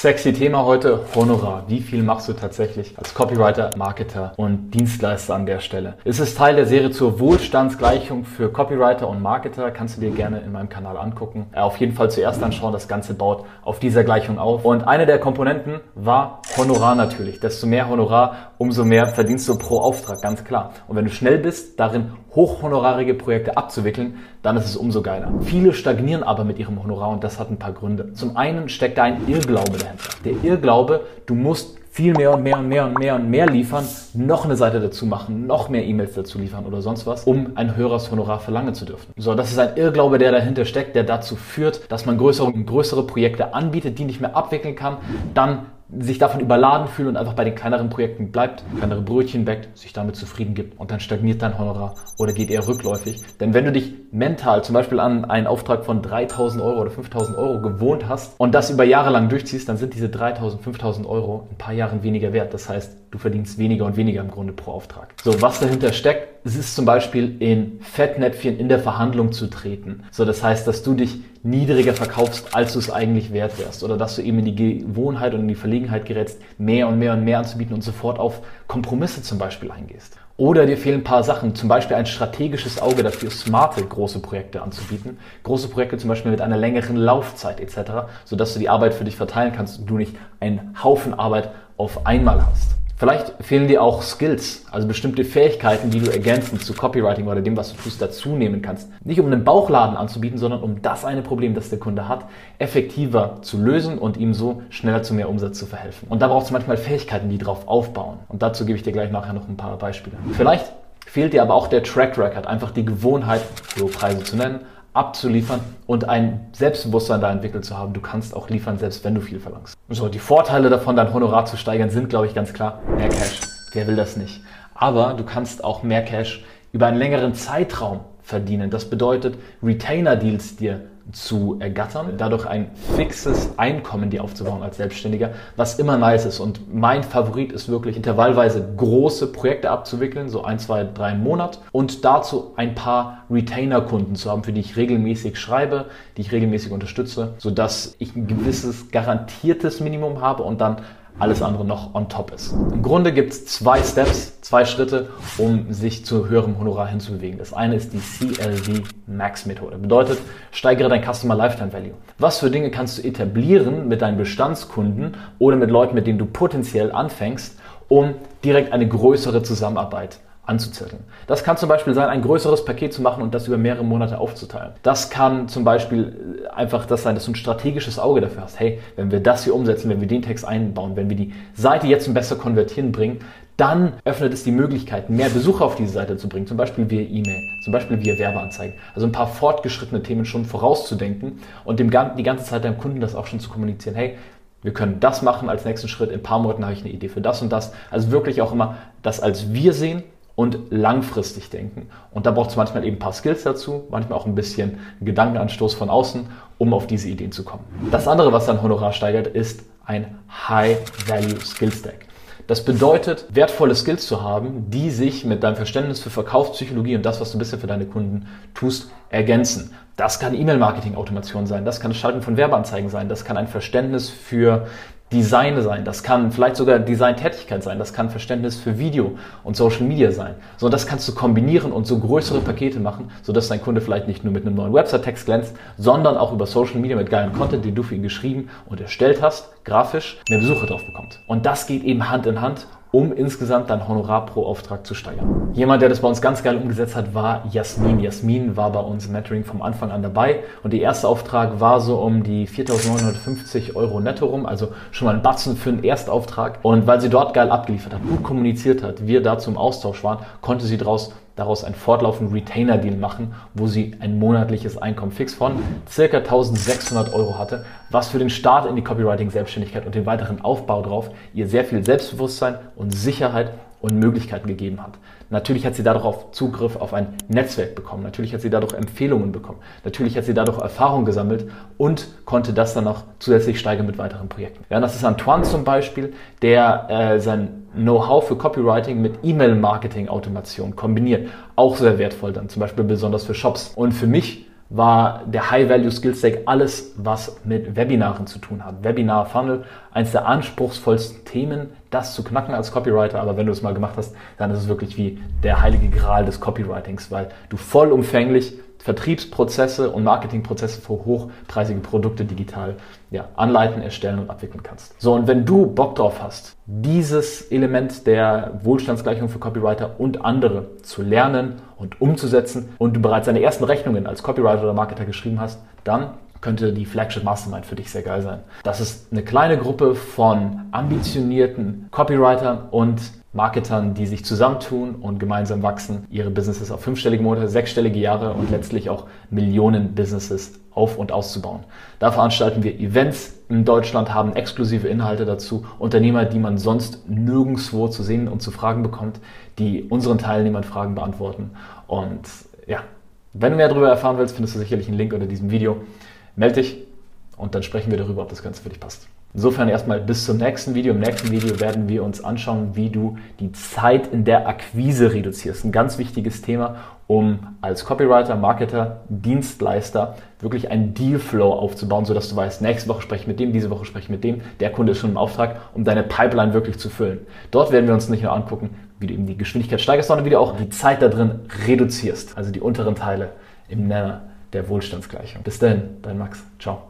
Sexy Thema heute, Honorar. Wie viel machst du tatsächlich als Copywriter, Marketer und Dienstleister an der Stelle? Es ist Teil der Serie zur Wohlstandsgleichung für Copywriter und Marketer. Kannst du dir gerne in meinem Kanal angucken. Äh, auf jeden Fall zuerst anschauen. Das Ganze baut auf dieser Gleichung auf. Und eine der Komponenten war Honorar natürlich. Desto mehr Honorar, umso mehr verdienst du pro Auftrag, ganz klar. Und wenn du schnell bist, darin hochhonorarige Projekte abzuwickeln, dann ist es umso geiler. Viele stagnieren aber mit ihrem Honorar und das hat ein paar Gründe. Zum einen steckt da ein Irrglaube dahinter. Der Irrglaube, du musst viel mehr und mehr und mehr und mehr und mehr liefern, noch eine Seite dazu machen, noch mehr E-Mails dazu liefern oder sonst was, um ein höheres Honorar verlangen zu dürfen. So, das ist ein Irrglaube, der dahinter steckt, der dazu führt, dass man größere, größere Projekte anbietet, die nicht mehr abwickeln kann, dann sich davon überladen fühlt und einfach bei den kleineren Projekten bleibt, kleinere Brötchen backt, sich damit zufrieden gibt und dann stagniert dein Honorar oder geht eher rückläufig. Denn wenn du dich mental zum Beispiel an einen Auftrag von 3000 Euro oder 5000 Euro gewohnt hast und das über Jahre lang durchziehst, dann sind diese 3000, 5000 Euro ein paar Jahren weniger wert. Das heißt, du verdienst weniger und weniger im Grunde pro Auftrag. So, was dahinter steckt, es ist zum Beispiel in Fettnäpfchen in der Verhandlung zu treten. So, das heißt, dass du dich niedriger verkaufst, als du es eigentlich wert wärst. Oder dass du eben in die Gewohnheit und in die Verlegenheit gerätst, mehr und mehr und mehr anzubieten und sofort auf Kompromisse zum Beispiel eingehst. Oder dir fehlen ein paar Sachen, zum Beispiel ein strategisches Auge dafür, smarte große Projekte anzubieten. Große Projekte zum Beispiel mit einer längeren Laufzeit etc., sodass du die Arbeit für dich verteilen kannst und du nicht einen Haufen Arbeit auf einmal hast. Vielleicht fehlen dir auch Skills, also bestimmte Fähigkeiten, die du ergänzend zu Copywriting oder dem, was du tust, dazu nehmen kannst. Nicht um einen Bauchladen anzubieten, sondern um das eine Problem, das der Kunde hat, effektiver zu lösen und ihm so schneller zu mehr Umsatz zu verhelfen. Und da braucht es manchmal Fähigkeiten, die darauf aufbauen. Und dazu gebe ich dir gleich nachher noch ein paar Beispiele. Vielleicht fehlt dir aber auch der Track Record, einfach die Gewohnheit, hohe Preise zu nennen, abzuliefern und ein Selbstbewusstsein da entwickelt zu haben. Du kannst auch liefern, selbst wenn du viel verlangst. So, die Vorteile davon, dein Honorar zu steigern, sind, glaube ich, ganz klar. Mehr Cash. Wer will das nicht? Aber du kannst auch mehr Cash über einen längeren Zeitraum verdienen. Das bedeutet, Retainer-Deals dir zu ergattern, dadurch ein fixes Einkommen dir aufzubauen als Selbstständiger, was immer nice ist. Und mein Favorit ist wirklich intervallweise große Projekte abzuwickeln, so ein, zwei, drei Monat und dazu ein paar Retainer-Kunden zu haben, für die ich regelmäßig schreibe, die ich regelmäßig unterstütze, sodass ich ein gewisses garantiertes Minimum habe und dann alles andere noch on top ist. Im Grunde gibt es zwei Steps, zwei Schritte, um sich zu höherem Honorar hinzubewegen. Das eine ist die CLV Max Methode. Bedeutet, steigere dein Customer Lifetime Value. Was für Dinge kannst du etablieren mit deinen Bestandskunden oder mit Leuten, mit denen du potenziell anfängst, um direkt eine größere Zusammenarbeit anzuzirkeln. Das kann zum Beispiel sein, ein größeres Paket zu machen und das über mehrere Monate aufzuteilen. Das kann zum Beispiel äh, einfach das sein, dass du ein strategisches Auge dafür hast. Hey, wenn wir das hier umsetzen, wenn wir den Text einbauen, wenn wir die Seite jetzt zum besser konvertieren bringen, dann öffnet es die Möglichkeit, mehr Besucher auf diese Seite zu bringen, zum Beispiel via E-Mail, zum Beispiel via Werbeanzeigen. Also ein paar fortgeschrittene Themen schon vorauszudenken und dem, die ganze Zeit deinem Kunden das auch schon zu kommunizieren. Hey, wir können das machen als nächsten Schritt. In ein paar Monaten habe ich eine Idee für das und das. Also wirklich auch immer das als wir sehen und langfristig denken. Und da braucht es manchmal eben ein paar Skills dazu, manchmal auch ein bisschen Gedankenanstoß von außen, um auf diese Ideen zu kommen. Das andere, was dann Honorar steigert, ist ein High-Value Skill Stack. Das bedeutet, wertvolle Skills zu haben, die sich mit deinem Verständnis für Verkaufspsychologie und das, was du bisher für deine Kunden tust, ergänzen. Das kann E-Mail-Marketing-Automation sein, das kann das Schalten von Werbeanzeigen sein, das kann ein Verständnis für Design sein, das kann vielleicht sogar Designtätigkeit sein, das kann Verständnis für Video und Social Media sein. So, das kannst du kombinieren und so größere Pakete machen, sodass dein Kunde vielleicht nicht nur mit einem neuen Website-Text glänzt, sondern auch über Social Media mit geilen Content, den du für ihn geschrieben und erstellt hast, grafisch, mehr Besucher drauf bekommt. Und das geht eben Hand in Hand um insgesamt dein Honorar pro Auftrag zu steigern. Jemand, der das bei uns ganz geil umgesetzt hat, war Jasmin. Jasmin war bei uns im Mentoring vom Anfang an dabei und der erste Auftrag war so um die 4.950 Euro netto rum, also schon mal ein Batzen für einen Erstauftrag. Und weil sie dort geil abgeliefert hat, gut kommuniziert hat, wir da zum Austausch waren, konnte sie daraus daraus einen fortlaufenden Retainer-Deal machen, wo sie ein monatliches Einkommen fix von circa 1600 Euro hatte, was für den Start in die Copywriting-Selbstständigkeit und den weiteren Aufbau drauf ihr sehr viel Selbstbewusstsein und Sicherheit und Möglichkeiten gegeben hat. Natürlich hat sie dadurch auch Zugriff auf ein Netzwerk bekommen. Natürlich hat sie dadurch Empfehlungen bekommen. Natürlich hat sie dadurch Erfahrung gesammelt und konnte das dann noch zusätzlich steigern mit weiteren Projekten. Ja, das ist Antoine zum Beispiel, der äh, sein Know-how für Copywriting mit E-Mail-Marketing-Automation kombiniert. Auch sehr wertvoll dann, zum Beispiel besonders für Shops. Und für mich war der High-Value Skill Stack alles, was mit Webinaren zu tun hat. Webinar Funnel, eins der anspruchsvollsten Themen, das zu knacken als Copywriter. Aber wenn du es mal gemacht hast, dann ist es wirklich wie der heilige Gral des Copywritings, weil du vollumfänglich Vertriebsprozesse und Marketingprozesse für hochpreisige Produkte digital ja, anleiten, erstellen und abwickeln kannst. So, und wenn du Bock drauf hast, dieses Element der Wohlstandsgleichung für Copywriter und andere zu lernen und umzusetzen und du bereits deine ersten Rechnungen als Copywriter oder Marketer geschrieben hast, dann könnte die Flagship Mastermind für dich sehr geil sein. Das ist eine kleine Gruppe von ambitionierten Copywritern und Marketern, die sich zusammentun und gemeinsam wachsen, ihre Businesses auf fünfstellige Monate, sechsstellige Jahre und letztlich auch Millionen Businesses auf und auszubauen. Da veranstalten wir Events in Deutschland, haben exklusive Inhalte dazu, Unternehmer, die man sonst nirgendwo zu sehen und zu fragen bekommt, die unseren Teilnehmern Fragen beantworten. Und ja, wenn du mehr darüber erfahren willst, findest du sicherlich einen Link unter diesem Video. Meld dich und dann sprechen wir darüber, ob das Ganze für dich passt. Insofern erstmal bis zum nächsten Video. Im nächsten Video werden wir uns anschauen, wie du die Zeit in der Akquise reduzierst. Ein ganz wichtiges Thema, um als Copywriter, Marketer, Dienstleister wirklich einen Dealflow aufzubauen, sodass du weißt, nächste Woche spreche ich mit dem, diese Woche spreche ich mit dem, der Kunde ist schon im Auftrag, um deine Pipeline wirklich zu füllen. Dort werden wir uns nicht nur angucken, wie du eben die Geschwindigkeit steigerst, sondern wie du auch die Zeit da drin reduzierst, also die unteren Teile im Nenner der Wohlstandsgleichung. Bis dahin, dein Max. Ciao.